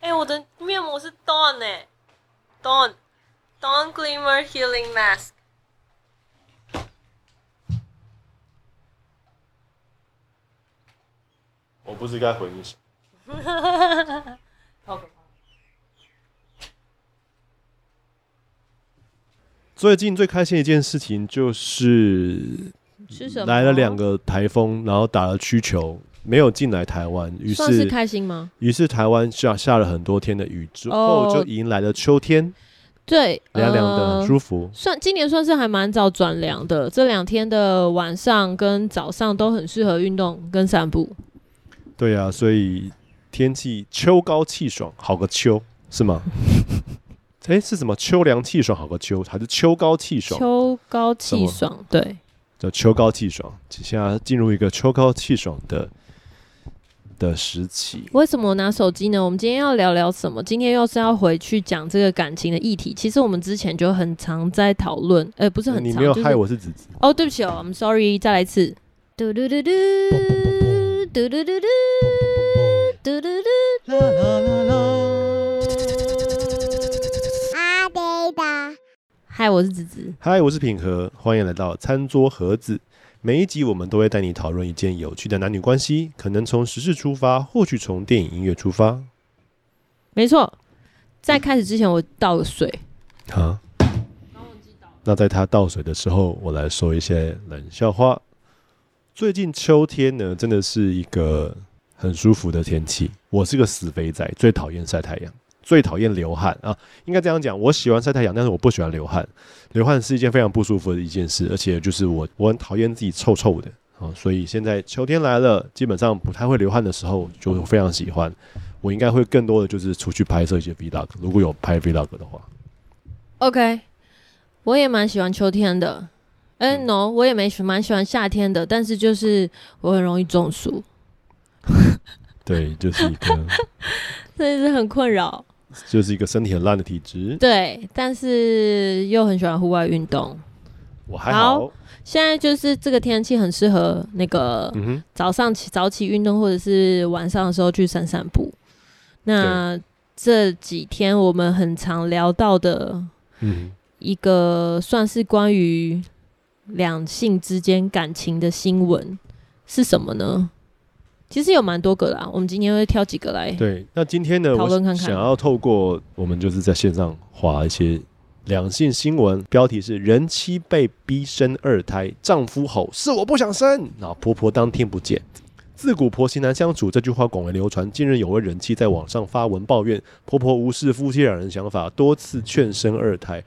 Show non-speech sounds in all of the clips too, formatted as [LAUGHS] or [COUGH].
哎，我的面膜是 Dawn 哎，Dawn Dawn Glimmer Healing Mask。我不是该回你什么？OK。最近最开心的一件事情就是，来了两个台风，然后打了曲球，没有进来台湾，于是，是开心吗？于是台湾下下了很多天的雨之后，就迎来了秋天。Oh, 对，凉凉的，很舒服。算今年算是还蛮早转凉的，这两天的晚上跟早上都很适合运动跟散步。对啊，所以天气秋高气爽，好个秋是吗？[LAUGHS] 哎，是什么秋凉气爽，好个秋，还是秋高气爽？秋高气爽，对，叫秋高气爽。现在进入一个秋高气爽的的时期。为什么拿手机呢？我们今天要聊聊什么？今天又是要回去讲这个感情的议题。其实我们之前就很常在讨论，哎，不是很常。你没有害我是子子。哦，对不起哦，I'm sorry，再来一次。嘟嘟嘟嘟。嘟嘟嘟嘟嘟嘟嘟啦啦啦啦！阿呆的，嗨，我是子子，嗨，我是品和，欢迎来到餐桌盒子。每一集我们都会带你讨论一件有趣的男女关系，可能从时事出发，或许从电影音乐出发。没错，在开始之前我倒个水。好，那在他倒水的时候，我来说一些冷笑话。最近秋天呢，真的是一个很舒服的天气。我是个死肥仔，最讨厌晒太阳，最讨厌流汗啊！应该这样讲，我喜欢晒太阳，但是我不喜欢流汗。流汗是一件非常不舒服的一件事，而且就是我我很讨厌自己臭臭的啊。所以现在秋天来了，基本上不太会流汗的时候，就非常喜欢。我应该会更多的就是出去拍摄一些 vlog，如果有拍 vlog 的话。OK，我也蛮喜欢秋天的。哎、欸、，no，我也没喜蛮喜欢夏天的，但是就是我很容易中暑。[LAUGHS] 对，就是一个，[LAUGHS] 真的是很困扰，就是一个身体很烂的体质。对，但是又很喜欢户外运动。我还好，好，现在就是这个天气很适合那个早上起早起运动，或者是晚上的时候去散散步。那这几天我们很常聊到的，嗯，一个算是关于。两性之间感情的新闻是什么呢？其实有蛮多个啦，我们今天会挑几个来。对，那今天呢，讨论看看。我想要透过我们就是在线上划一些两性新闻，标题是“人妻被逼生二胎，丈夫吼是我不想生”，然后婆婆当听不见。自古婆媳难相处，这句话广为流传。近日有位人妻在网上发文抱怨，婆婆无视夫妻两人想法，多次劝生二胎。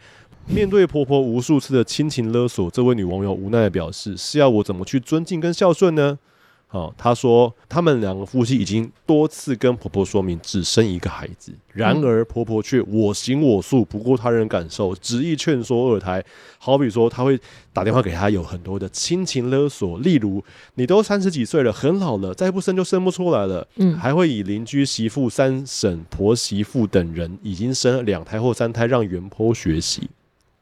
面对婆婆无数次的亲情勒索，这位女网友无奈地表示：“是要我怎么去尊敬跟孝顺呢？”好、哦，他说他们两个夫妻已经多次跟婆婆说明只生一个孩子，然而婆婆却我行我素，不顾他人感受，执意劝说二胎。好比说，她会打电话给他，有很多的亲情勒索，例如你都三十几岁了，很老了，再不生就生不出来了。嗯，还会以邻居媳妇、三婶婆媳妇等人已经生了两胎或三胎，让原 PO 学习。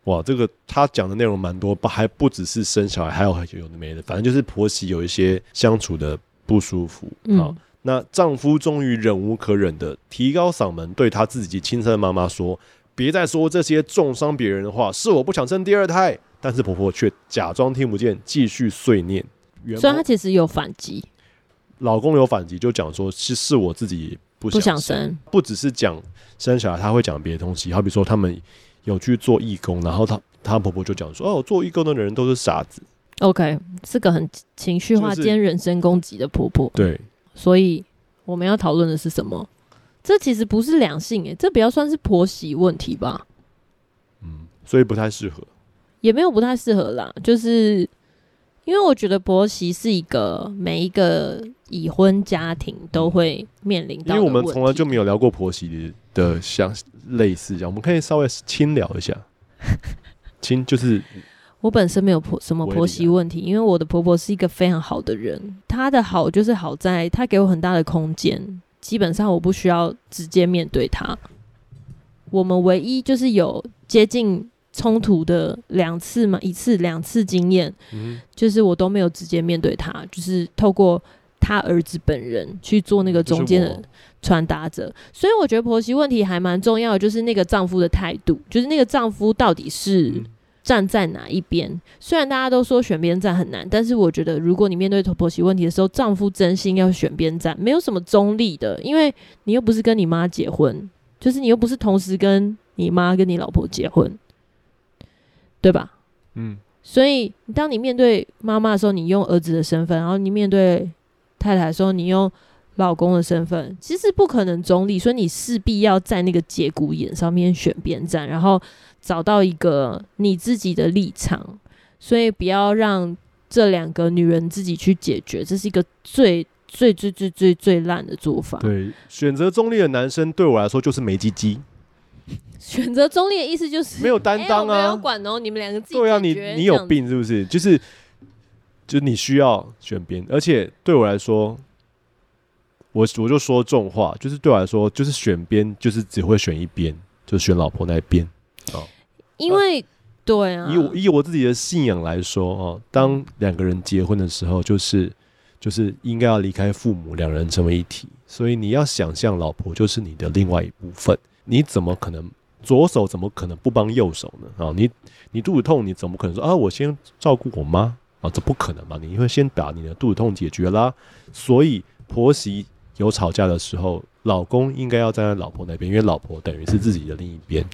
哇，这个他讲的内容蛮多，不还不只是生小孩，还有有的没的，反正就是婆媳有一些相处的不舒服。好、嗯，那丈夫终于忍无可忍的提高嗓门，对他自己亲生的妈妈说：“别再说这些重伤别人的话，是我不想生第二胎。”但是婆婆却假装听不见，继续碎念。所以她其实有反击，老公有反击，就讲说是是我自己不想生，不想生，不只是讲生小孩，他会讲别的东西，好比说他们。有去做义工，然后她她婆婆就讲说：“哦，做义工的人都是傻子。” OK，是个很情绪化兼人身攻击的婆婆。对，所以我们要讨论的是什么？这其实不是两性诶，这比较算是婆媳问题吧。嗯，所以不太适合，也没有不太适合啦。就是因为我觉得婆媳是一个每一个已婚家庭都会面临到，因为我们从来就没有聊过婆媳的相。类似这样，我们可以稍微轻聊一下。[LAUGHS] 轻就是我本身没有婆什么婆媳问题，因为我的婆婆是一个非常好的人。她的好就是好在她给我很大的空间，基本上我不需要直接面对她。我们唯一就是有接近冲突的两次嘛，一次两次经验，嗯，就是我都没有直接面对她，就是透过他儿子本人去做那个中间的传达者。所以我觉得婆媳问题还蛮重要的，就是那个丈夫的态度，就是那个丈夫到底是站在哪一边。嗯、虽然大家都说选边站很难，但是我觉得如果你面对婆媳问题的时候，丈夫真心要选边站，没有什么中立的，因为你又不是跟你妈结婚，就是你又不是同时跟你妈跟你老婆结婚，对吧？嗯。所以，当你面对妈妈的时候，你用儿子的身份；然后你面对太太的时候，你用老公的身份，其实不可能中立。所以，你势必要在那个节骨眼上面选边站，然后找到一个你自己的立场。所以，不要让这两个女人自己去解决，这是一个最最最最最最烂的做法。对，选择中立的男生对我来说就是没鸡鸡。选择中立的意思就是没有担当啊！没有管哦，你们两个自己对啊，你你有病是不是？就是，就是你需要选边，而且对我来说，我我就说重话，就是对我来说，就是选边，就是只会选一边，就选老婆那一边啊。因为对啊，以我以我自己的信仰来说啊，当两个人结婚的时候，就是就是应该要离开父母，两人成为一体。所以你要想象，老婆就是你的另外一部分，你怎么可能？左手怎么可能不帮右手呢？啊，你你肚子痛，你怎么可能说啊？我先照顾我妈啊？这不可能吧？你会先把你的肚子痛解决啦。所以婆媳有吵架的时候，老公应该要站在老婆那边，因为老婆等于是自己的另一边。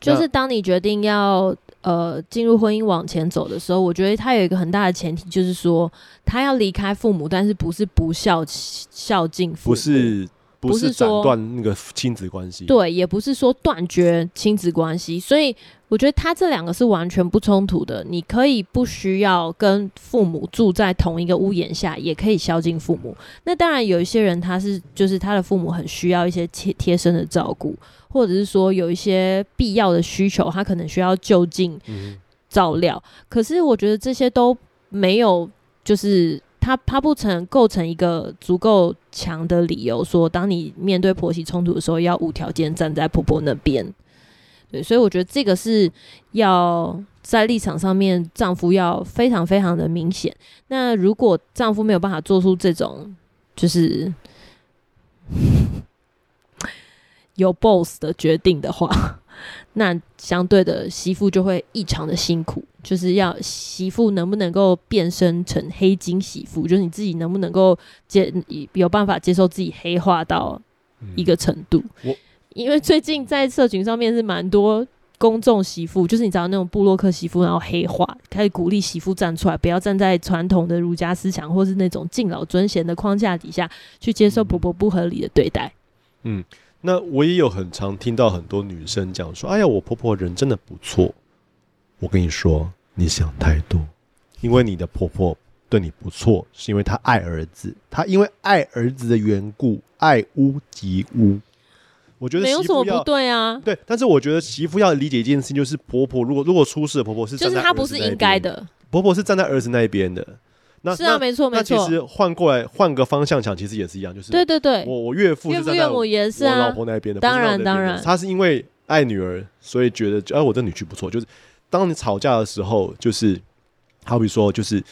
就是当你决定要呃进入婚姻往前走的时候，我觉得他有一个很大的前提，就是说他要离开父母，但是不是不孝孝敬父母，不是。不是斩断那个亲子关系，对，也不是说断绝亲子关系，所以我觉得他这两个是完全不冲突的。你可以不需要跟父母住在同一个屋檐下，也可以孝敬父母。那当然，有一些人他是就是他的父母很需要一些贴贴身的照顾，或者是说有一些必要的需求，他可能需要就近照料。嗯。可是我觉得这些都没有就是。他他不成构成一个足够强的理由，说当你面对婆媳冲突的时候，要无条件站在婆婆那边。对，所以我觉得这个是要在立场上面，丈夫要非常非常的明显。那如果丈夫没有办法做出这种就是 [LAUGHS] 有 boss 的决定的话，[LAUGHS] 那相对的媳妇就会异常的辛苦，就是要媳妇能不能够变身成黑金媳妇，就是你自己能不能够接有办法接受自己黑化到一个程度。嗯、因为最近在社群上面是蛮多公众媳妇，就是你知道那种布洛克媳妇，然后黑化，开始鼓励媳妇站出来，不要站在传统的儒家思想或是那种敬老尊贤的框架底下去接受婆婆不合理的对待。嗯。那我也有很常听到很多女生讲说：“哎呀，我婆婆人真的不错。”我跟你说，你想太多，因为你的婆婆对你不错，是因为她爱儿子，她因为爱儿子的缘故，爱屋及乌。我觉得媳妇要，没有什么不对啊，对，但是我觉得媳妇要理解一件事情，就是婆婆如果如果出事，婆婆是站在儿子那边，就是她不是应该的，婆婆是站在儿子那一边的。那是啊，没错没错。那其实换过来换个方向想，其实也是一样，就是对对对，我我岳父是站在我老婆那边的，当然当然，他是因为爱女儿，所以觉得哎，我这女婿不错。就是当你吵架的时候，就是好比说，就是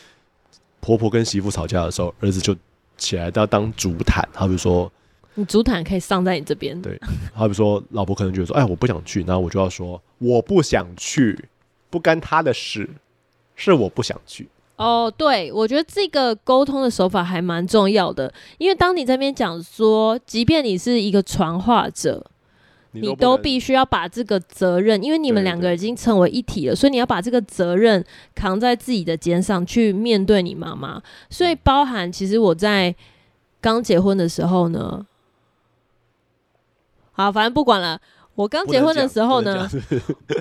婆婆跟媳妇吵架的时候，儿子就起来要当主坦。好比说，你主坦可以上在你这边。对，好比说，老婆可能觉得说，哎，我不想去，然后我就要说，我不想去，不干他的事，是我不想去。哦，oh, 对，我觉得这个沟通的手法还蛮重要的，因为当你这边讲说，即便你是一个传话者，你都，必须要把这个责任，因为你们两个已经成为一体了，所以你要把这个责任扛在自己的肩上去面对你妈妈。所以包含，其实我在刚结婚的时候呢，好，反正不管了。我刚结婚的时候呢，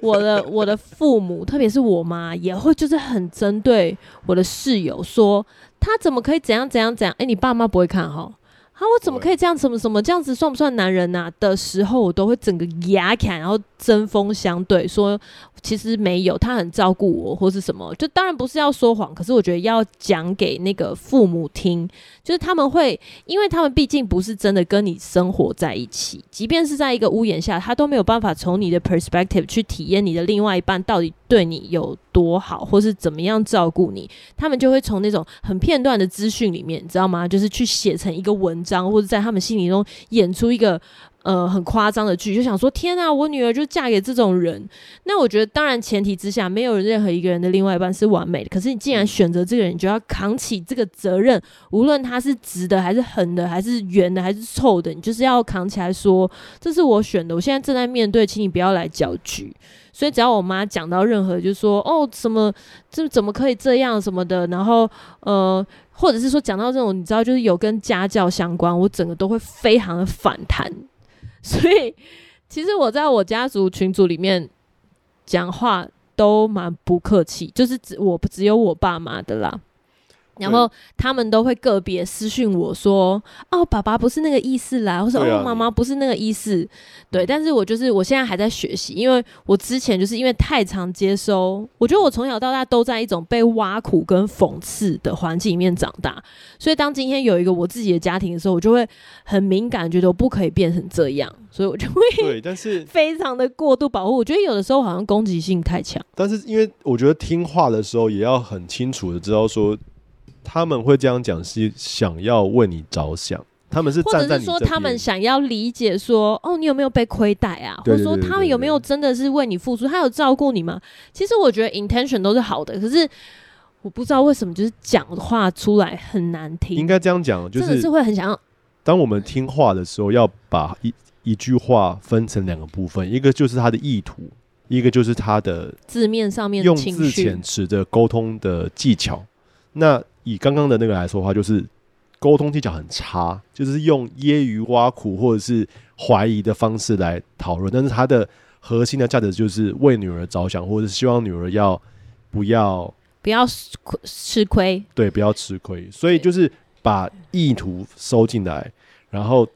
我的我的父母，特别是我妈，也会就是很针对我的室友，说他怎么可以怎样怎样怎样？哎、欸，你爸妈不会看哈？啊，我怎么可以这样？什么什么这样子算不算男人呐、啊？的时候，我都会整个牙砍，然后针锋相对，说其实没有，他很照顾我，或是什么。就当然不是要说谎，可是我觉得要讲给那个父母听，就是他们会，因为他们毕竟不是真的跟你生活在一起，即便是在一个屋檐下，他都没有办法从你的 perspective 去体验你的另外一半到底对你有多好，或是怎么样照顾你，他们就会从那种很片段的资讯里面，你知道吗？就是去写成一个文章，或者在他们心里中演出一个。呃，很夸张的剧，就想说天啊，我女儿就嫁给这种人。那我觉得，当然前提之下，没有任何一个人的另外一半是完美的。可是你既然选择这个人，你就要扛起这个责任，无论他是直的还是横的，还是圆的还是臭的，你就是要扛起来说，这是我选的，我现在正在面对，请你不要来搅局。所以只要我妈讲到任何，就是说哦，什么这怎么可以这样什么的，然后呃，或者是说讲到这种，你知道，就是有跟家教相关，我整个都会非常的反弹。所以，其实我在我家族群组里面讲话都蛮不客气，就是只我只有我爸妈的啦。然后他们都会个别私讯我说：“哦，爸爸不是那个意思啦。”我说“哦，妈妈不是那个意思。”对，但是我就是我现在还在学习，因为我之前就是因为太常接收，我觉得我从小到大都在一种被挖苦跟讽刺的环境里面长大，所以当今天有一个我自己的家庭的时候，我就会很敏感，觉得我不可以变成这样，所以我就会对，但是 [LAUGHS] 非常的过度保护。我觉得有的时候好像攻击性太强，但是因为我觉得听话的时候也要很清楚的知道说。他们会这样讲，是想要为你着想。他们是站在说他们想要理解说，哦，你有没有被亏待啊？或者说他们有没有真的是为你付出？他有照顾你吗？其实我觉得 intention 都是好的，可是我不知道为什么就是讲话出来很难听。应该这样讲，就是真的是会很想要。当我们听话的时候，要把一一句话分成两个部分，一个就是他的意图，一个就是他的字面上面用字遣词的沟通的技巧。那以刚刚的那个来说的话，就是沟通技巧很差，就是用揶揄、挖苦或者是怀疑的方式来讨论。但是他的核心的价值就是为女儿着想，或者是希望女儿要不要不要吃亏，对，不要吃亏。所以就是把意图收进来，然后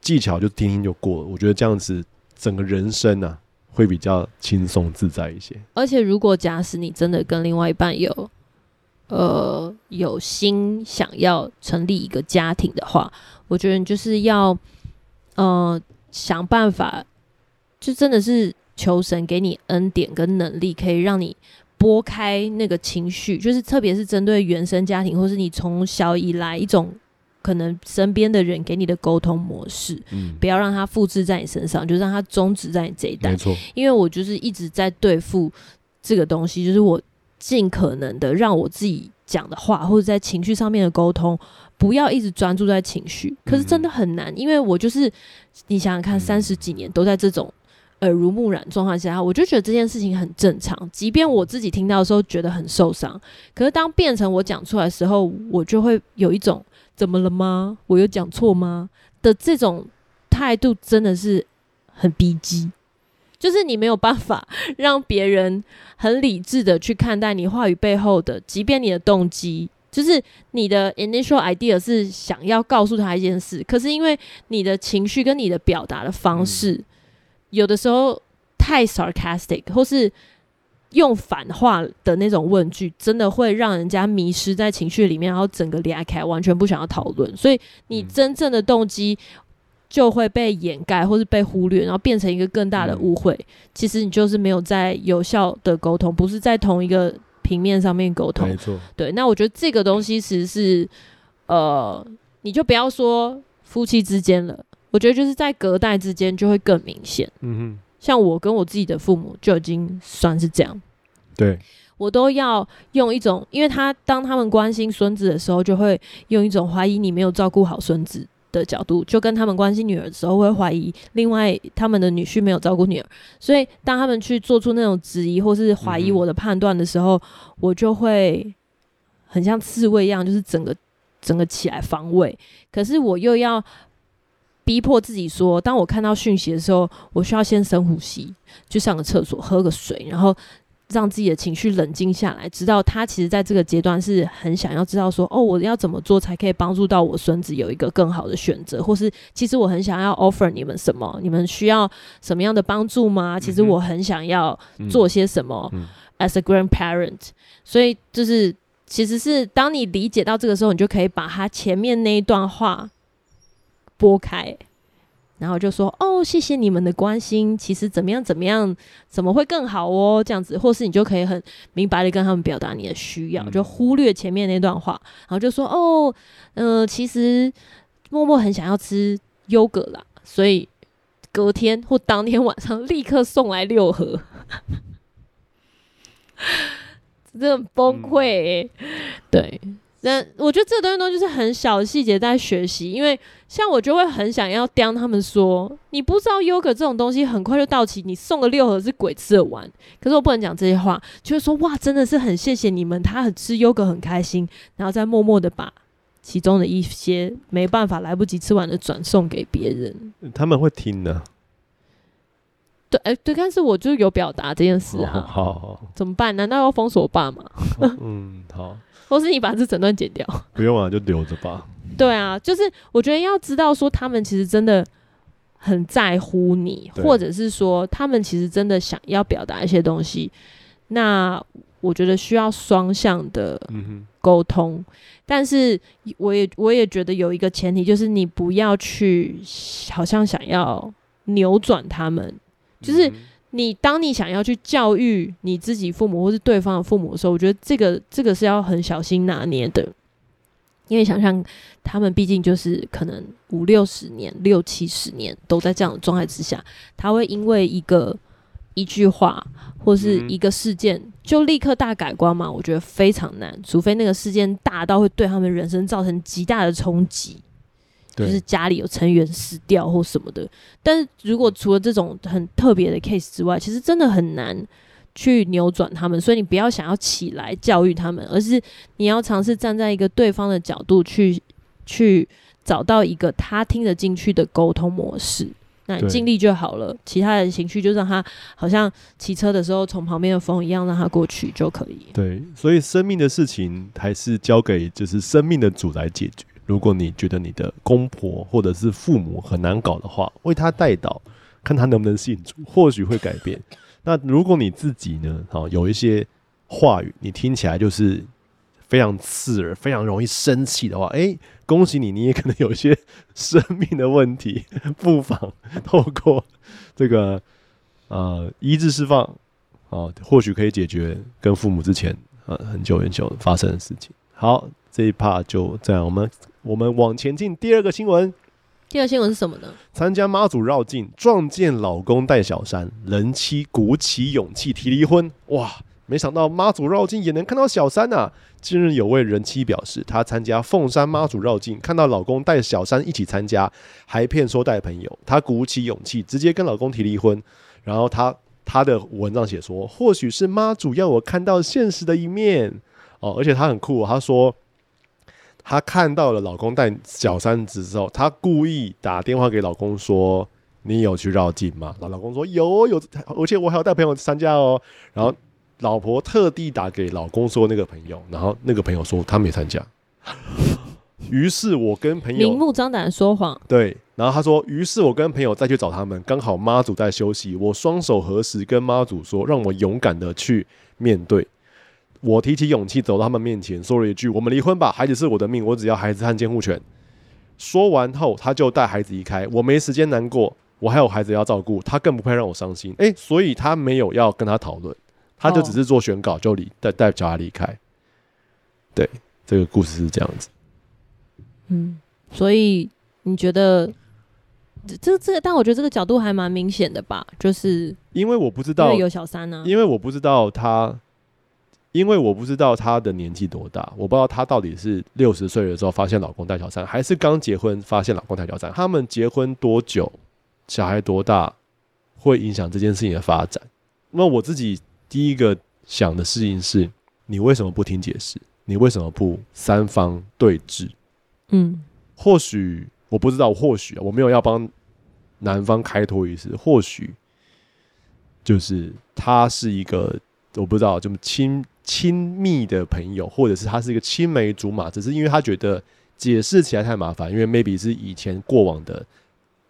技巧就听听就过了。我觉得这样子整个人生啊会比较轻松自在一些。而且如果假使你真的跟另外一半有。呃，有心想要成立一个家庭的话，我觉得你就是要，呃，想办法，就真的是求神给你恩典跟能力，可以让你拨开那个情绪，就是特别是针对原生家庭，或是你从小以来一种可能身边的人给你的沟通模式，嗯，不要让它复制在你身上，就让它终止在你这一代。没错，因为我就是一直在对付这个东西，就是我。尽可能的让我自己讲的话，或者在情绪上面的沟通，不要一直专注在情绪。可是真的很难，因为我就是你想想看，三十几年都在这种耳濡目染状况下，我就觉得这件事情很正常。即便我自己听到的时候觉得很受伤，可是当变成我讲出来的时候，我就会有一种怎么了吗？我有讲错吗？的这种态度，真的是很逼机。就是你没有办法让别人很理智的去看待你话语背后的，即便你的动机，就是你的 initial idea 是想要告诉他一件事，可是因为你的情绪跟你的表达的方式，嗯、有的时候太 sarcastic，或是用反话的那种问句，真的会让人家迷失在情绪里面，然后整个裂开，完全不想要讨论。所以你真正的动机。就会被掩盖或是被忽略，然后变成一个更大的误会。嗯、其实你就是没有在有效的沟通，不是在同一个平面上面沟通。没错，对。那我觉得这个东西其实是，呃，你就不要说夫妻之间了，我觉得就是在隔代之间就会更明显。嗯哼，像我跟我自己的父母就已经算是这样。对，我都要用一种，因为他当他们关心孙子的时候，就会用一种怀疑你没有照顾好孙子的角度，就跟他们关心女儿的时候，会怀疑另外他们的女婿没有照顾女儿，所以当他们去做出那种质疑或是怀疑我的判断的时候，嗯、我就会很像刺猬一样，就是整个整个起来防卫。可是我又要逼迫自己说，当我看到讯息的时候，我需要先深呼吸，去上个厕所，喝个水，然后。让自己的情绪冷静下来，知道他其实在这个阶段是很想要知道说，哦，我要怎么做才可以帮助到我孙子有一个更好的选择，或是其实我很想要 offer 你们什么，你们需要什么样的帮助吗？其实我很想要做些什么，as a grandparent。所以就是，其实是当你理解到这个时候，你就可以把他前面那一段话拨开。然后就说哦，谢谢你们的关心，其实怎么样怎么样，怎么会更好哦？这样子，或是你就可以很明白的跟他们表达你的需要，就忽略前面那段话，然后就说哦，嗯、呃，其实默默很想要吃优格啦，所以隔天或当天晚上立刻送来六盒，[LAUGHS] 真的很崩溃、欸，对。那我觉得这个东西都就是很小的细节在学习，因为像我就会很想要刁他们说，你不知道优格这种东西很快就到期，你送个六盒是鬼吃得完。可是我不能讲这些话，就是说哇，真的是很谢谢你们，他很吃优格很开心，然后再默默的把其中的一些没办法来不及吃完的转送给别人。他们会听的。对，哎，对，但是我就有表达这件事啊。哦、好，好，怎么办？难道要封锁我爸吗？[LAUGHS] 嗯，好。或是你把这整段剪掉？[LAUGHS] 不用啊，就留着吧。对啊，就是我觉得要知道说，他们其实真的很在乎你，或者是说，他们其实真的想要表达一些东西。那我觉得需要双向的沟通，嗯、但是我也我也觉得有一个前提，就是你不要去好像想要扭转他们，就是。嗯你当你想要去教育你自己父母或是对方的父母的时候，我觉得这个这个是要很小心拿捏的，因为想象他们毕竟就是可能五六十年、六七十年都在这样的状态之下，他会因为一个一句话或是一个事件就立刻大改观吗？我觉得非常难，除非那个事件大到会对他们人生造成极大的冲击。就是家里有成员死掉或什么的，但是如果除了这种很特别的 case 之外，其实真的很难去扭转他们。所以你不要想要起来教育他们，而是你要尝试站在一个对方的角度去去找到一个他听得进去的沟通模式。那你尽力就好了，其他的情绪就让他好像骑车的时候从旁边的风一样，让他过去就可以。对，所以生命的事情还是交给就是生命的主来解决。如果你觉得你的公婆或者是父母很难搞的话，为他代祷，看他能不能信主，或许会改变。那如果你自己呢？好，[LAUGHS] 有一些话语你听起来就是非常刺耳，非常容易生气的话，诶、恭喜你，你也可能有一些生命的问题，不妨透过这个呃医治释放啊，或许可以解决跟父母之前呃很久很久发生的事情。好。这一趴就这样，我们我们往前进。第二个新闻，第二个新闻是什么呢？参加妈祖绕境，撞见老公带小三，人妻鼓起勇气提离婚。哇，没想到妈祖绕境也能看到小三啊！近日有位人妻表示，她参加凤山妈祖绕境，看到老公带小三一起参加，还骗说带朋友。她鼓起勇气，直接跟老公提离婚。然后她她的文章写说，或许是妈祖要我看到现实的一面哦，而且她很酷，她说。她看到了老公带小三子之后，她故意打电话给老公说：“你有去绕境吗？”老老公说：“有有，而且我还要带朋友参加哦。”然后老婆特地打给老公说那个朋友，然后那个朋友说他没参加。[LAUGHS] 于是我跟朋友明目张胆说谎。对，然后他说：“于是我跟朋友再去找他们，刚好妈祖在休息，我双手合十跟妈祖说，让我勇敢的去面对。”我提起勇气走到他们面前，说了一句：“我们离婚吧，孩子是我的命，我只要孩子和监护权。”说完后，他就带孩子离开。我没时间难过，我还有孩子要照顾，他更不配让我伤心。诶，所以他没有要跟他讨论，他就只是做宣稿就离带带小孩离开。对，这个故事是这样子。嗯，所以你觉得这这个？但我觉得这个角度还蛮明显的吧，就是因为我不知道有小三呢、啊，因为我不知道他。因为我不知道她的年纪多大，我不知道她到底是六十岁的时候发现老公带小三，还是刚结婚发现老公带小三。他们结婚多久，小孩多大，会影响这件事情的发展。那我自己第一个想的事情是，你为什么不听解释？你为什么不三方对峙？嗯，或许我不知道，或许我没有要帮男方开脱意思，或许就是他是一个我不知道这么亲。亲密的朋友，或者是他是一个青梅竹马，只是因为他觉得解释起来太麻烦，因为 maybe 是以前过往的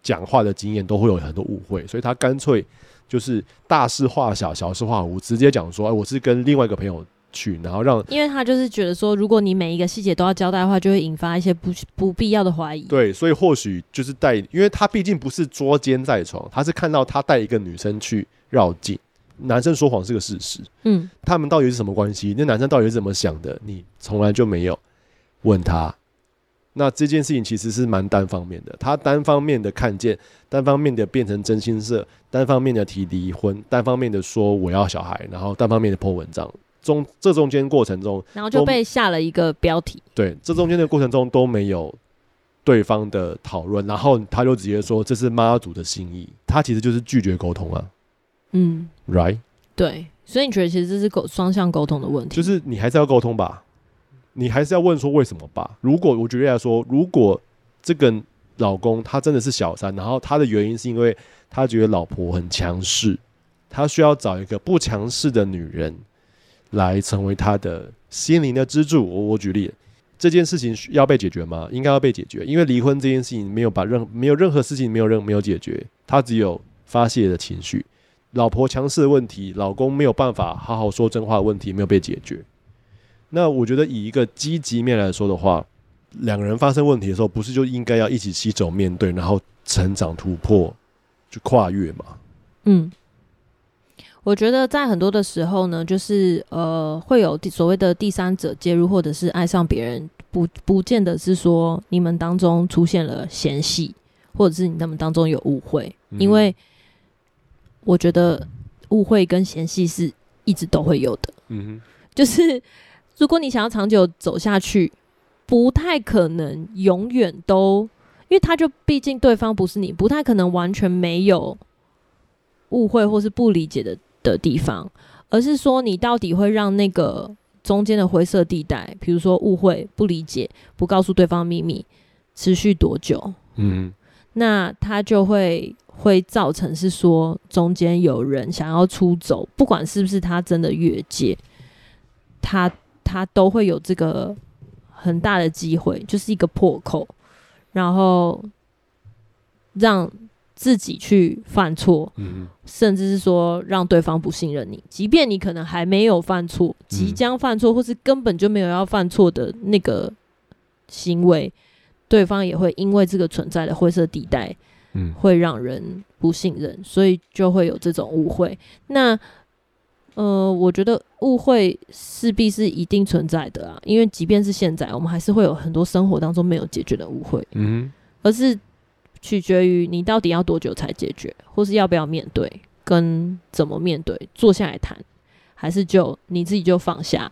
讲话的经验都会有很多误会，所以他干脆就是大事化小，小事化无，直接讲说，哎，我是跟另外一个朋友去，然后让，因为他就是觉得说，如果你每一个细节都要交代的话，就会引发一些不不必要的怀疑。对，所以或许就是带，因为他毕竟不是捉奸在床，他是看到他带一个女生去绕境，男生说谎是个事实。嗯，他们到底是什么关系？那男生到底是怎么想的？你从来就没有问他。那这件事情其实是蛮单方面的，他单方面的看见，单方面的变成真心社，单方面的提离婚，单方面的说我要小孩，然后单方面的 po 文章，中这中间过程中，然后就被下了一个标题。对，这中间的过程中都没有对方的讨论，然后他就直接说这是妈祖的心意，他其实就是拒绝沟通啊。嗯，right？对，所以你觉得其实这是沟双向沟通的问题，就是你还是要沟通吧。你还是要问说为什么吧？如果我举例来说，如果这个老公他真的是小三，然后他的原因是因为他觉得老婆很强势，他需要找一个不强势的女人来成为他的心灵的支柱。我我举例，这件事情需要被解决吗？应该要被解决，因为离婚这件事情没有把任没有任何事情没有任没有解决，他只有发泄的情绪。老婆强势的问题，老公没有办法好好说真话的问题没有被解决。那我觉得以一个积极面来说的话，两个人发生问题的时候，不是就应该要一起携手面对，然后成长突破，去跨越吗？嗯，我觉得在很多的时候呢，就是呃，会有所谓的第三者介入，或者是爱上别人，不不见得是说你们当中出现了嫌隙，或者是你们当中有误会，嗯、因为我觉得误会跟嫌隙是一直都会有的。嗯哼，就是。如果你想要长久走下去，不太可能永远都，因为他就毕竟对方不是你，不太可能完全没有误会或是不理解的的地方，而是说你到底会让那个中间的灰色地带，比如说误会、不理解、不告诉对方秘密，持续多久？嗯，那他就会会造成是说中间有人想要出走，不管是不是他真的越界，他。他都会有这个很大的机会，就是一个破口，然后让自己去犯错，嗯，甚至是说让对方不信任你，即便你可能还没有犯错，即将犯错，或是根本就没有要犯错的那个行为，对方也会因为这个存在的灰色地带，嗯，会让人不信任，所以就会有这种误会。那呃，我觉得误会势必是一定存在的啊，因为即便是现在，我们还是会有很多生活当中没有解决的误会，嗯，而是取决于你到底要多久才解决，或是要不要面对，跟怎么面对，坐下来谈，还是就你自己就放下，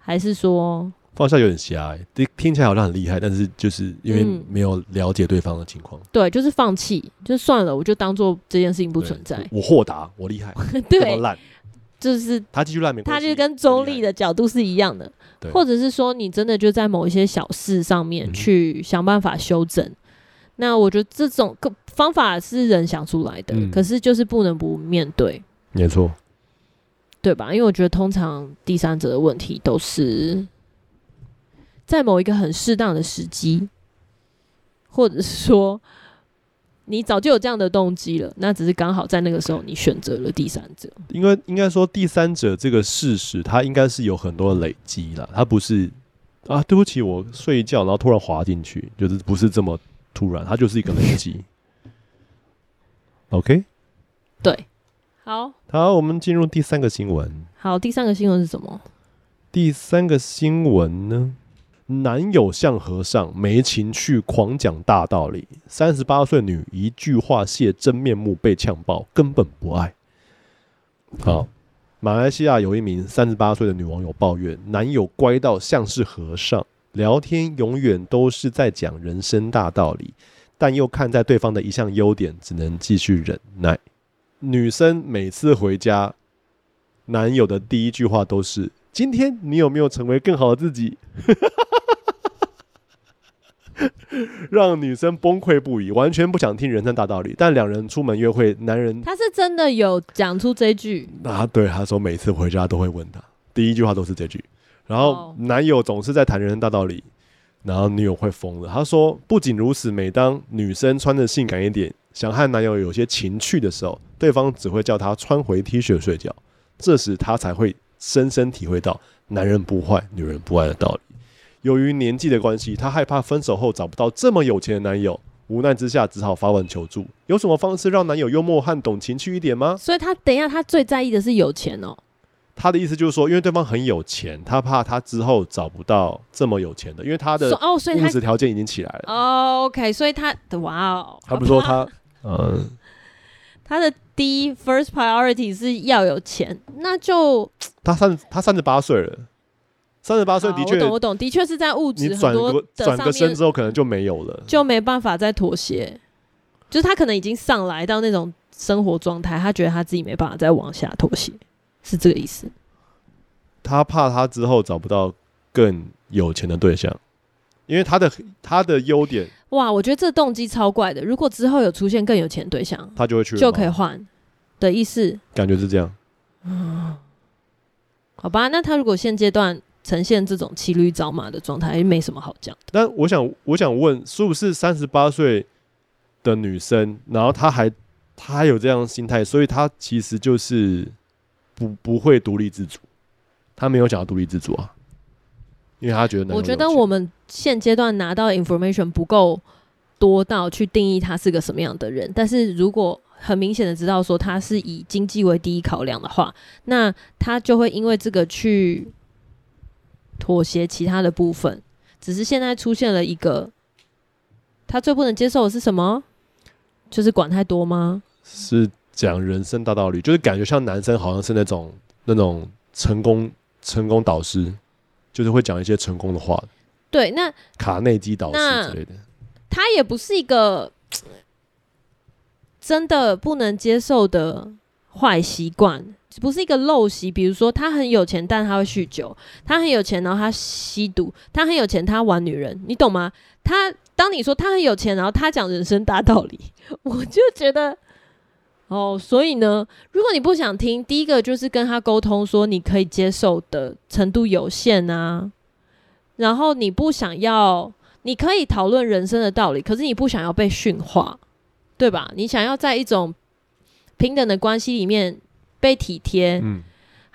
还是说放下有点狭隘，听听起来好像很厉害，但是就是因为没有了解对方的情况，嗯，对，就是放弃，就算了，我就当做这件事情不存在，我豁达，我厉害，[LAUGHS] 对，烂。就是他继续烂，他就跟中立的角度是一样的，或者是说你真的就在某一些小事上面去想办法修正。嗯、那我觉得这种方法是人想出来的，嗯、可是就是不能不面对，没错，对吧？因为我觉得通常第三者的问题都是在某一个很适当的时机，或者是说。你早就有这样的动机了，那只是刚好在那个时候你选择了第三者。因为应该说第三者这个事实，它应该是有很多的累积了，它不是啊，对不起，我睡一觉然后突然滑进去，就是不是这么突然，它就是一个累积。[LAUGHS] OK，对，好，好，我们进入第三个新闻。好，第三个新闻是什么？第三个新闻呢？男友像和尚没情趣狂讲大道理，三十八岁女一句话泄真面目被呛爆，根本不爱。好，马来西亚有一名三十八岁的女网友抱怨，男友乖到像是和尚，聊天永远都是在讲人生大道理，但又看在对方的一项优点，只能继续忍耐。女生每次回家，男友的第一句话都是：“今天你有没有成为更好的自己？” [LAUGHS] 让女生崩溃不已，完全不想听人生大道理。但两人出门约会，男人他是真的有讲出这句啊？对，他说每次回家都会问他，第一句话都是这句。然后男友总是在谈人生大道理，然后女友会疯了。他说不仅如此，每当女生穿的性感一点，想和男友有些情趣的时候，对方只会叫她穿回 T 恤睡觉，这时他才会深深体会到男人不坏，女人不爱的道理。由于年纪的关系，她害怕分手后找不到这么有钱的男友，无奈之下只好发文求助。有什么方式让男友幽默和懂情趣一点吗？所以她等一下，她最在意的是有钱哦。他的意思就是说，因为对方很有钱，他怕他之后找不到这么有钱的，因为他的哦，所以物质条件已经起来了。哦，OK，所以他的哇哦，他不是说他嗯，他的第一 first priority 是要有钱，那就他三他三十八岁了，三十八岁的确，我懂我懂，的确是在物质很多转个身之后可能就没有了，就没办法再妥协，就是他可能已经上来到那种生活状态，他觉得他自己没办法再往下妥协。是这个意思。他怕他之后找不到更有钱的对象，因为他的他的优点。哇，我觉得这动机超怪的。如果之后有出现更有钱的对象，他就会去，就可以换的意思。感觉是这样。嗯，好吧，那他如果现阶段呈现这种骑驴找马的状态，也没什么好讲的。但我想，我想问，是不是三十八岁的女生，然后她还她还有这样心态，所以她其实就是。不不会独立自主，她没有想要独立自主啊，因为他觉得。我觉得我们现阶段拿到 information 不够多到去定义他是个什么样的人，但是如果很明显的知道说他是以经济为第一考量的话，那他就会因为这个去妥协其他的部分。只是现在出现了一个，他最不能接受的是什么？就是管太多吗？是。讲人生大道理，就是感觉像男生好像是那种那种成功成功导师，就是会讲一些成功的话。对，那卡内基导师之类的，他也不是一个真的不能接受的坏习惯，不是一个陋习。比如说，他很有钱，但他会酗酒；他很有钱，然后他吸毒；他很有钱，他玩女人，你懂吗？他当你说他很有钱，然后他讲人生大道理，[LAUGHS] 我就觉得。哦，所以呢，如果你不想听，第一个就是跟他沟通，说你可以接受的程度有限啊。然后你不想要，你可以讨论人生的道理，可是你不想要被驯化，对吧？你想要在一种平等的关系里面被体贴。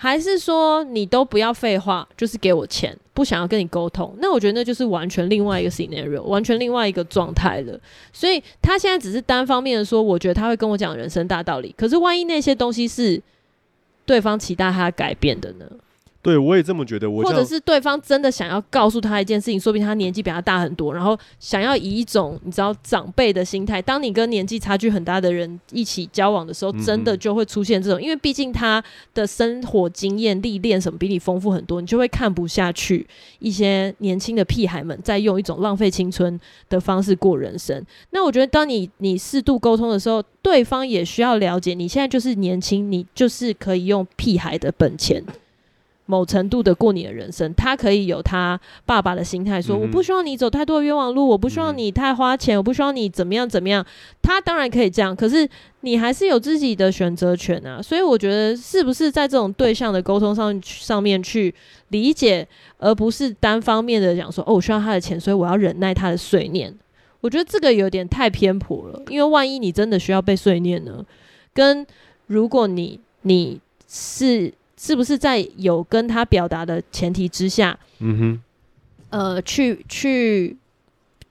还是说你都不要废话，就是给我钱，不想要跟你沟通，那我觉得那就是完全另外一个 scenario，完全另外一个状态了。所以他现在只是单方面的说，我觉得他会跟我讲人生大道理。可是万一那些东西是对方期待他改变的呢？对，我也这么觉得。我或者是对方真的想要告诉他一件事情，说不定他年纪比他大很多，然后想要以一种你知道长辈的心态，当你跟年纪差距很大的人一起交往的时候，真的就会出现这种，嗯、因为毕竟他的生活经验历练什么比你丰富很多，你就会看不下去一些年轻的屁孩们在用一种浪费青春的方式过人生。那我觉得，当你你适度沟通的时候，对方也需要了解，你现在就是年轻，你就是可以用屁孩的本钱。某程度的过你的人生，他可以有他爸爸的心态，说、嗯、我不希望你走太多的冤枉路，我不希望你太花钱，嗯、我不希望你怎么样怎么样。他当然可以这样，可是你还是有自己的选择权啊。所以我觉得，是不是在这种对象的沟通上上面去理解，而不是单方面的讲说哦，我需要他的钱，所以我要忍耐他的碎念。我觉得这个有点太偏颇了，因为万一你真的需要被碎念呢？跟如果你你是。是不是在有跟他表达的前提之下，嗯哼，呃，去去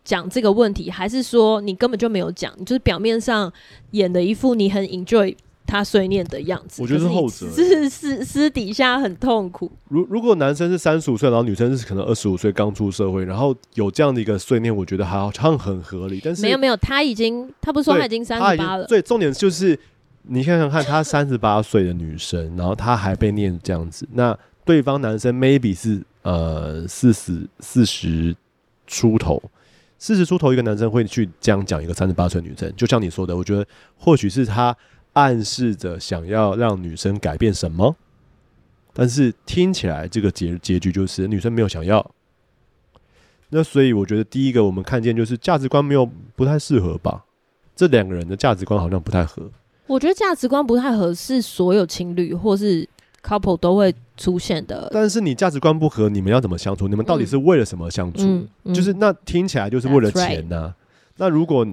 讲这个问题，还是说你根本就没有讲，你就是表面上演的一副你很 enjoy 他碎念的样子？我觉得是后者，是私私底下很痛苦。如如果男生是三十五岁，然后女生是可能二十五岁刚出社会，然后有这样的一个碎念，我觉得好像很合理。但是没有没有，他已经他不是说他已经三十八了，对，重点就是。你想想看，她三十八岁的女生，然后她还被念这样子，那对方男生 maybe 是呃四十四十出头，四十出头一个男生会去这样讲一个三十八岁女生，就像你说的，我觉得或许是他暗示着想要让女生改变什么，但是听起来这个结结局就是女生没有想要，那所以我觉得第一个我们看见就是价值观没有不太适合吧，这两个人的价值观好像不太合。我觉得价值观不太合适，所有情侣或是 couple 都会出现的。但是你价值观不合，你们要怎么相处？你们到底是为了什么相处？嗯嗯、就是那听起来就是为了钱呐、啊。Right. 那如果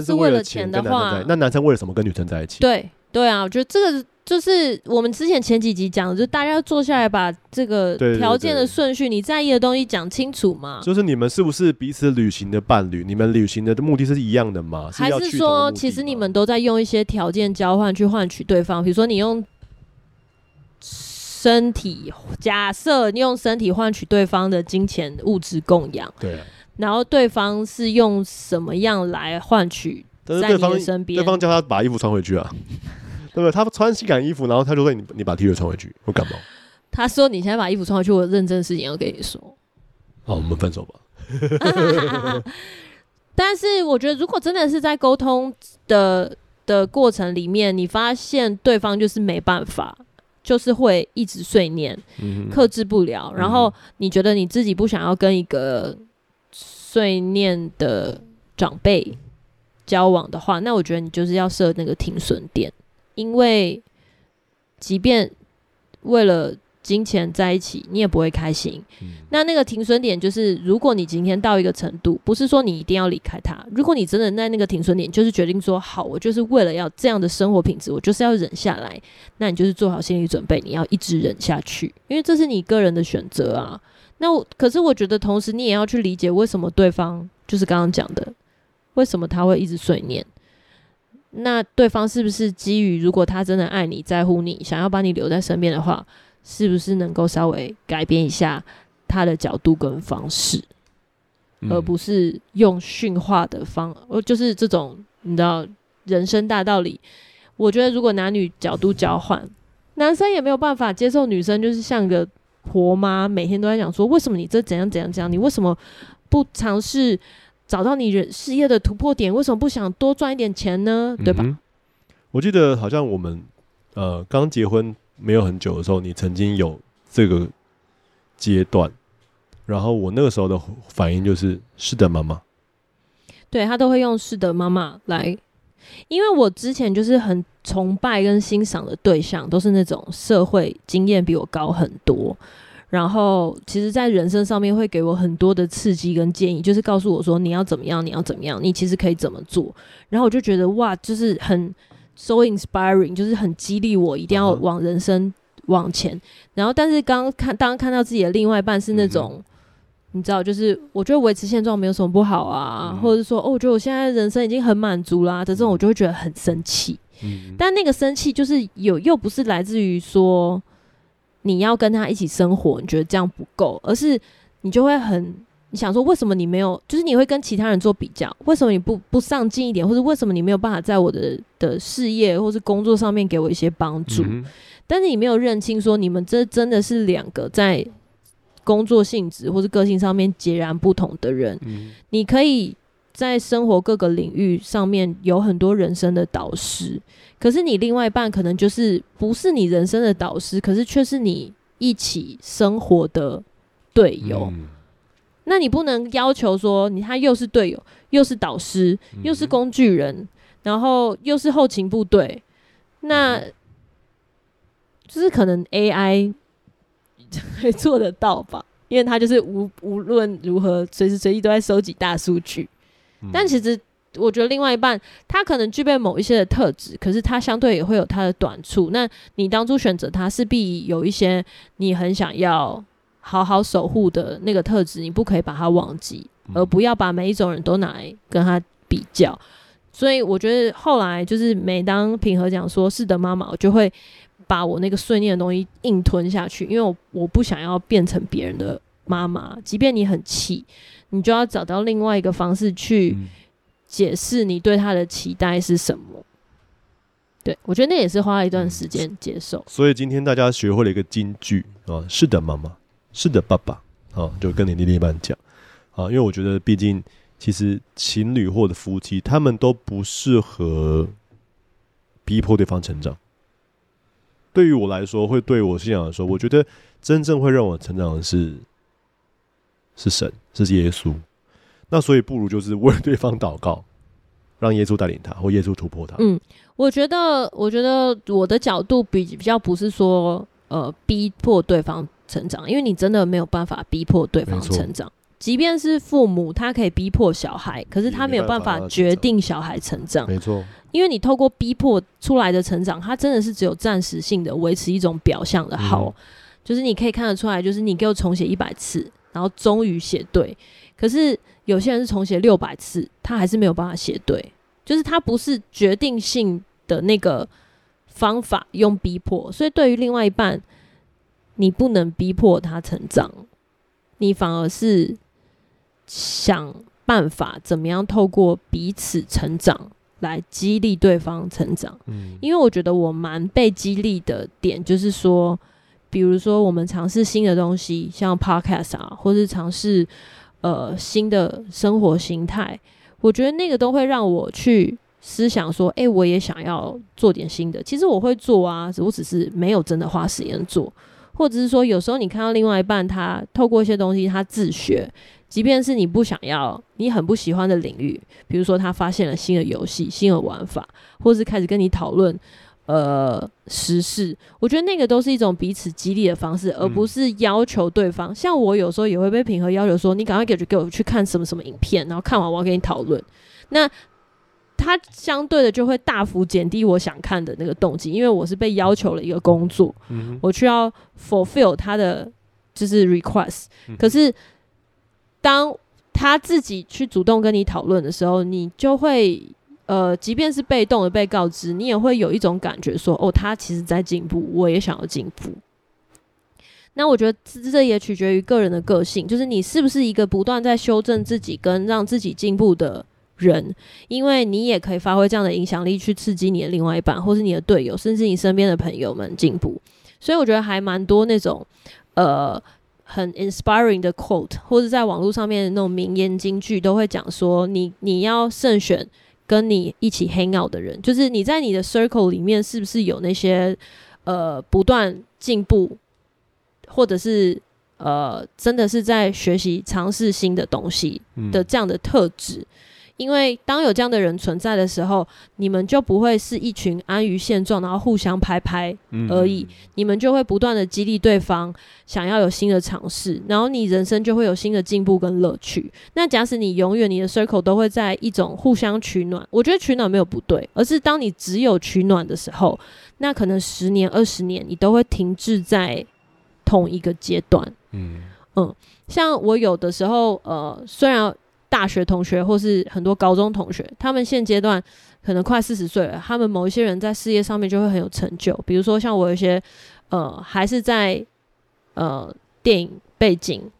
是为了钱的话，那男生为了什么跟女生在一起？对对啊，我觉得这个就是我们之前前几集讲的，就大家要坐下来把这个条件的顺序，你在意的东西讲清楚嘛。就是你们是不是彼此旅行的伴侣？你们旅行的目的是一样的吗？还是说，其实你们都在用一些条件交换去换取对方？比如说，你用身体，假设你用身体换取对方的金钱物质供养，对啊。然后对方是用什么样来换取？在你的身边，对方叫他把衣服穿回去啊，对不对？他穿性感衣服，然后他就说你：“你你把 T 恤穿回去，我感冒。”他说：“你现在把衣服穿回去，我认真的事情要跟你说。”好，我们分手吧。[LAUGHS] 但是我觉得，如果真的是在沟通的的过程里面，你发现对方就是没办法，就是会一直碎念，嗯、克制不了，然后你觉得你自己不想要跟一个碎念的长辈。交往的话，那我觉得你就是要设那个停损点，因为即便为了金钱在一起，你也不会开心。嗯、那那个停损点就是，如果你今天到一个程度，不是说你一定要离开他，如果你真的在那个停损点，就是决定说好，我就是为了要这样的生活品质，我就是要忍下来，那你就是做好心理准备，你要一直忍下去，因为这是你个人的选择啊。那我可是我觉得，同时你也要去理解为什么对方就是刚刚讲的。为什么他会一直碎念？那对方是不是基于如果他真的爱你、在乎你，想要把你留在身边的话，是不是能够稍微改变一下他的角度跟方式，嗯、而不是用训话的方，就是这种你知道人生大道理。我觉得如果男女角度交换，男生也没有办法接受女生就是像个婆妈，每天都在讲说为什么你这怎样怎样怎样，你为什么不尝试？找到你人事业的突破点，为什么不想多赚一点钱呢？对吧？嗯、我记得好像我们呃刚结婚没有很久的时候，你曾经有这个阶段，然后我那个时候的反应就是“是的，妈妈”。对，他都会用“是的，妈妈”来，因为我之前就是很崇拜跟欣赏的对象，都是那种社会经验比我高很多。然后，其实，在人生上面会给我很多的刺激跟建议，就是告诉我说你要怎么样，你要怎么样，你其实可以怎么做。然后我就觉得哇，就是很 so inspiring，就是很激励我一定要往人生往前。然后，但是刚刚看，当看到自己的另外一半是那种，你知道，就是我觉得维持现状没有什么不好啊，或者是说，哦，我觉得我现在人生已经很满足啦的这种，我就会觉得很生气。但那个生气就是有，又不是来自于说。你要跟他一起生活，你觉得这样不够，而是你就会很你想说，为什么你没有？就是你会跟其他人做比较，为什么你不不上进一点，或者为什么你没有办法在我的的事业或是工作上面给我一些帮助？嗯、但是你没有认清说，你们这真的是两个在工作性质或是个性上面截然不同的人。嗯、你可以在生活各个领域上面有很多人生的导师。可是你另外一半可能就是不是你人生的导师，可是却是你一起生活的队友。嗯、那你不能要求说你他又是队友，又是导师，又是工具人，嗯、然后又是后勤部队，那就是可能 AI 会做得到吧？因为他就是无无论如何随时随地都在收集大数据，嗯、但其实。我觉得另外一半他可能具备某一些的特质，可是他相对也会有他的短处。那你当初选择他，势必有一些你很想要好好守护的那个特质，你不可以把它忘记，而不要把每一种人都拿来跟他比较。所以我觉得后来就是每当平和讲说是的妈妈，我就会把我那个碎念的东西硬吞下去，因为我我不想要变成别人的妈妈。即便你很气，你就要找到另外一个方式去。嗯解释你对他的期待是什么？对，我觉得那也是花了一段时间接受。所以今天大家学会了一个金句啊，是的，妈妈，是的，爸爸，啊，就跟你另一半讲啊，因为我觉得，毕竟其实情侣或者夫妻，他们都不适合逼迫对方成长。对于我来说，会对我信仰来说，我觉得真正会让我成长的是是神，是耶稣。那所以不如就是为对方祷告，让耶稣带领他，或耶稣突破他。嗯，我觉得，我觉得我的角度比比较不是说呃逼迫对方成长，因为你真的没有办法逼迫对方成长。即便是父母，他可以逼迫小孩，可是他没有办法决定小孩成长。没错，因为你透过逼迫出来的成长，他真的是只有暂时性的维持一种表象的好，嗯、就是你可以看得出来，就是你给我重写一百次，然后终于写对。可是有些人是重写六百次，他还是没有办法写对，就是他不是决定性的那个方法用逼迫，所以对于另外一半，你不能逼迫他成长，你反而是想办法怎么样透过彼此成长来激励对方成长。嗯，因为我觉得我蛮被激励的点就是说，比如说我们尝试新的东西，像 Podcast 啊，或是尝试。呃，新的生活形态，我觉得那个都会让我去思想说，哎、我也想要做点新的。其实我会做啊，我只是没有真的花时间做，或者是说，有时候你看到另外一半他透过一些东西他自学，即便是你不想要，你很不喜欢的领域，比如说他发现了新的游戏、新的玩法，或是开始跟你讨论。呃，时事，我觉得那个都是一种彼此激励的方式，而不是要求对方。嗯、像我有时候也会被平和要求说，你赶快给给我去看什么什么影片，然后看完我要跟你讨论。那他相对的就会大幅减低我想看的那个动机，因为我是被要求了一个工作，嗯、我需要 fulfill 他的就是 request。嗯、可是当他自己去主动跟你讨论的时候，你就会。呃，即便是被动的被告知，你也会有一种感觉说，哦，他其实在进步，我也想要进步。那我觉得这也取决于个人的个性，就是你是不是一个不断在修正自己跟让自己进步的人，因为你也可以发挥这样的影响力去刺激你的另外一半，或是你的队友，甚至你身边的朋友们进步。所以我觉得还蛮多那种呃很 inspiring 的 quote，或者在网络上面那种名言金句，都会讲说，你你要慎选。跟你一起 hang out 的人，就是你在你的 circle 里面，是不是有那些呃不断进步，或者是呃真的是在学习尝试新的东西的这样的特质？嗯因为当有这样的人存在的时候，你们就不会是一群安于现状，然后互相拍拍而已。嗯、你们就会不断的激励对方，想要有新的尝试，然后你人生就会有新的进步跟乐趣。那假使你永远你的 circle 都会在一种互相取暖，我觉得取暖没有不对，而是当你只有取暖的时候，那可能十年、二十年你都会停滞在同一个阶段。嗯嗯，像我有的时候，呃，虽然。大学同学或是很多高中同学，他们现阶段可能快四十岁了，他们某一些人在事业上面就会很有成就。比如说像我有一些呃，还是在呃电影背景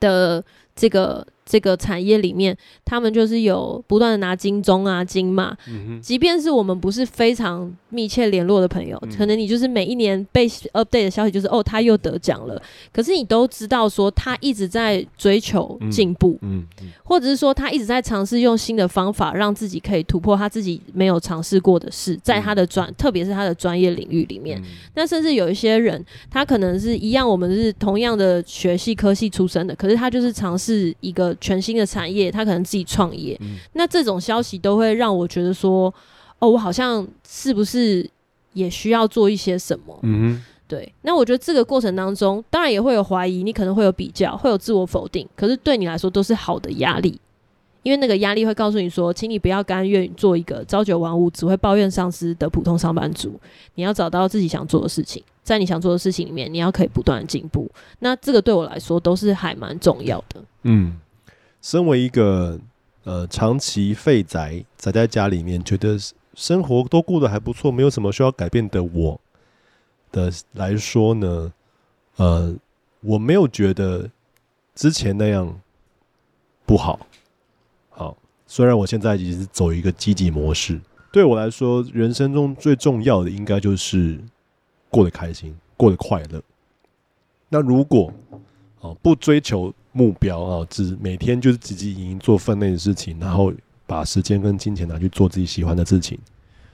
的这个。这个产业里面，他们就是有不断的拿金钟啊、金马。嗯、哼即便是我们不是非常密切联络的朋友，嗯、可能你就是每一年被 update 的消息就是哦，他又得奖了。可是你都知道说他一直在追求进步，嗯嗯、或者是说他一直在尝试用新的方法让自己可以突破他自己没有尝试过的事，在他的专，嗯、特别是他的专业领域里面。嗯、那甚至有一些人，他可能是一样，我们是同样的学系科系出身的，可是他就是尝试一个。全新的产业，他可能自己创业，嗯、那这种消息都会让我觉得说，哦，我好像是不是也需要做一些什么？嗯，对。那我觉得这个过程当中，当然也会有怀疑，你可能会有比较，会有自我否定，可是对你来说都是好的压力，因为那个压力会告诉你说，请你不要甘愿做一个朝九晚五、只会抱怨上司的普通上班族，你要找到自己想做的事情，在你想做的事情里面，你要可以不断的进步。那这个对我来说都是还蛮重要的。嗯。身为一个呃长期废宅，宅在家里面，觉得生活都过得还不错，没有什么需要改变的我的来说呢，呃，我没有觉得之前那样不好。好，虽然我现在已经是走一个积极模式，对我来说，人生中最重要的应该就是过得开心，过得快乐。那如果哦不追求。目标啊，只每天就是积极营营做分内的事情，然后把时间跟金钱拿去做自己喜欢的事情，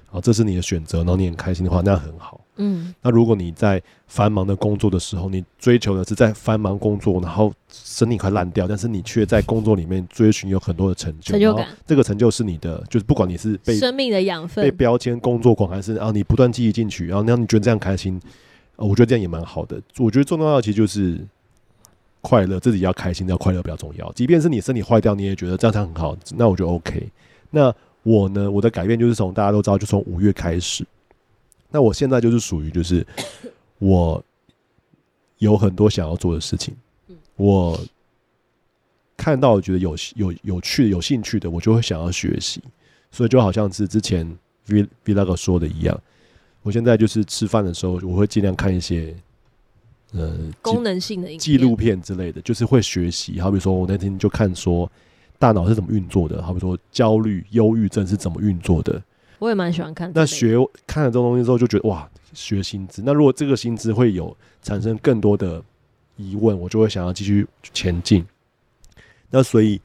好，这是你的选择，然后你很开心的话，那很好。嗯，那如果你在繁忙的工作的时候，你追求的是在繁忙工作，然后身体快烂掉，但是你却在工作里面追寻有很多的成就，成就感，这个成就是你的，就是不管你是被生命的养分，被标签工作狂，还是啊你不断积极进取，然后让你觉得这样开心，我觉得这样也蛮好的。我觉得重要的其实就是。快乐，自己要开心，要快乐比较重要。即便是你身体坏掉，你也觉得这样才很好，那我就 OK。那我呢，我的改变就是从大家都知道，就从五月开始。那我现在就是属于就是我有很多想要做的事情，我看到觉得有有有趣的、有兴趣的，我就会想要学习。所以就好像是之前 V Vlog 说的一样，我现在就是吃饭的时候，我会尽量看一些呃功能性的纪录片之类的，就是会学习。好比说我那天就看说。大脑是怎么运作的？好比说焦虑、忧郁症是怎么运作的？我也蛮喜欢看。那学看了这种东西之后，就觉得哇，学薪资。那如果这个薪资会有产生更多的疑问，我就会想要继续前进。那所以，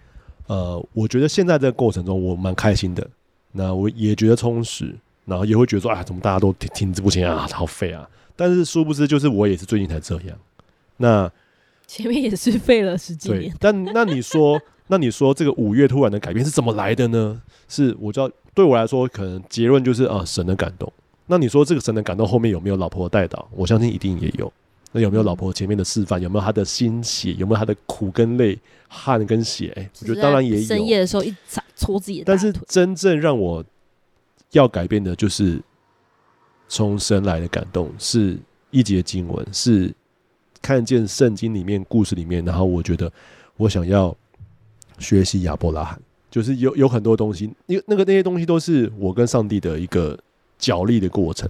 呃，我觉得现在这个过程中，我蛮开心的。那我也觉得充实，然后也会觉得说，啊，怎么大家都停停滞不前啊，好废啊！但是殊不知，就是我也是最近才这样。那前面也是费了十几年。但那你说？[LAUGHS] 那你说这个五月突然的改变是怎么来的呢？是我知道，对我来说，可能结论就是啊，神的感动。那你说这个神的感动后面有没有老婆的带导？我相信一定也有。那有没有老婆前面的示范？有没有他的心血？有没有他的苦跟泪、汗跟血？欸，我觉得当然也有。深夜的时候一搓自己的。但是真正让我要改变的，就是从神来的感动，是一节经文，是看见圣经里面故事里面，然后我觉得我想要。学习亚伯拉罕，就是有有很多东西，因为那个那些东西都是我跟上帝的一个角力的过程。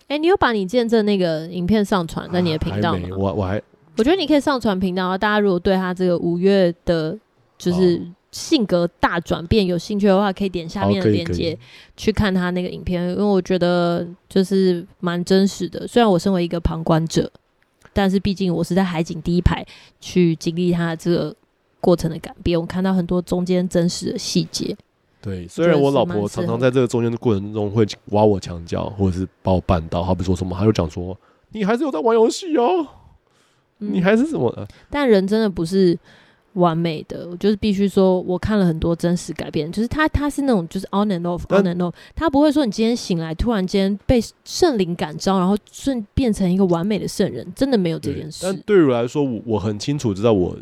哎、欸，你有把你见证那个影片上传在你的频道吗？我我还我觉得你可以上传频道啊，大家如果对他这个五月的，就是性格大转变有兴趣的话，可以点下面的链接去看他那个影片，因为我觉得就是蛮真实的。虽然我身为一个旁观者，但是毕竟我是在海景第一排去经历他的这个。过程的改变，我看到很多中间真实的细节。对，虽然我老婆常常在这个中间的过程中会挖我墙角，或者是把我绊倒，好比说什么，她就讲说：“你还是有在玩游戏哦，嗯、你还是什么的。”但人真的不是完美的，我就是必须说，我看了很多真实改变，就是他他是那种就是 on and off，on and off，他不会说你今天醒来突然间被圣灵感召，然后顺变成一个完美的圣人，真的没有这件事。但对于我来说，我我很清楚知道我。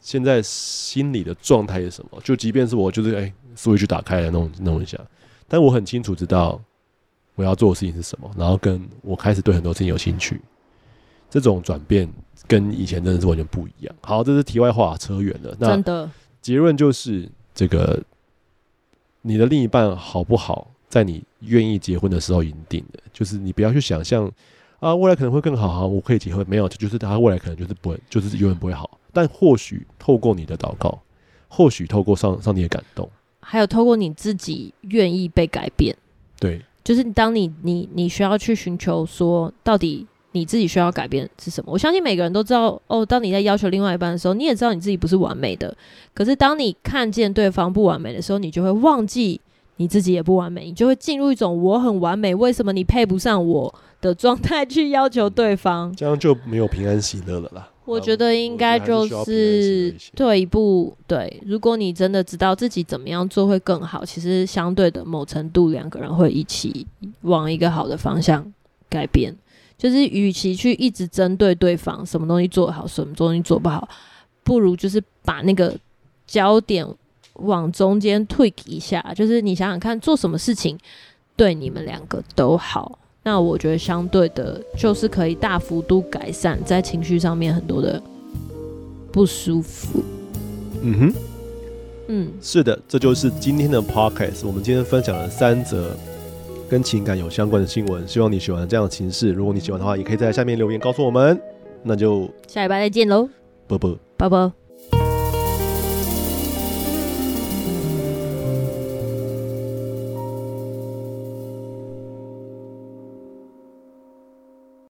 现在心里的状态是什么？就即便是我就是哎，Switch 打开来弄弄一下，但我很清楚知道我要做的事情是什么，然后跟我开始对很多事情有兴趣。这种转变跟以前真的是完全不一样。好，这是题外话，扯远了。那结论就是这个，你的另一半好不好，在你愿意结婚的时候已经定了，就是你不要去想象啊，未来可能会更好，啊，我可以结婚，没有，就是他未来可能就是不会，就是永远不会好。但或许透过你的祷告，或许透过上上帝的感动，还有透过你自己愿意被改变，对，就是当你你你需要去寻求说，到底你自己需要改变是什么？我相信每个人都知道哦。当你在要求另外一半的时候，你也知道你自己不是完美的。可是当你看见对方不完美的时候，你就会忘记你自己也不完美，你就会进入一种我很完美，为什么你配不上我的状态去要求对方？这样就没有平安喜乐了啦。我觉得应该就是退一步，对。如果你真的知道自己怎么样做会更好，其实相对的某程度，两个人会一起往一个好的方向改变。就是与其去一直针对对方什么东西做好，什么东西做不好，不如就是把那个焦点往中间退一下。就是你想想看，做什么事情对你们两个都好。那我觉得相对的，就是可以大幅度改善在情绪上面很多的不舒服。嗯哼，嗯，是的，这就是今天的 podcast。我们今天分享了三则跟情感有相关的新闻，希望你喜欢这样的情势。如果你喜欢的话，也可以在下面留言告诉我们。那就下礼拜再见喽，啵啵，啵啵。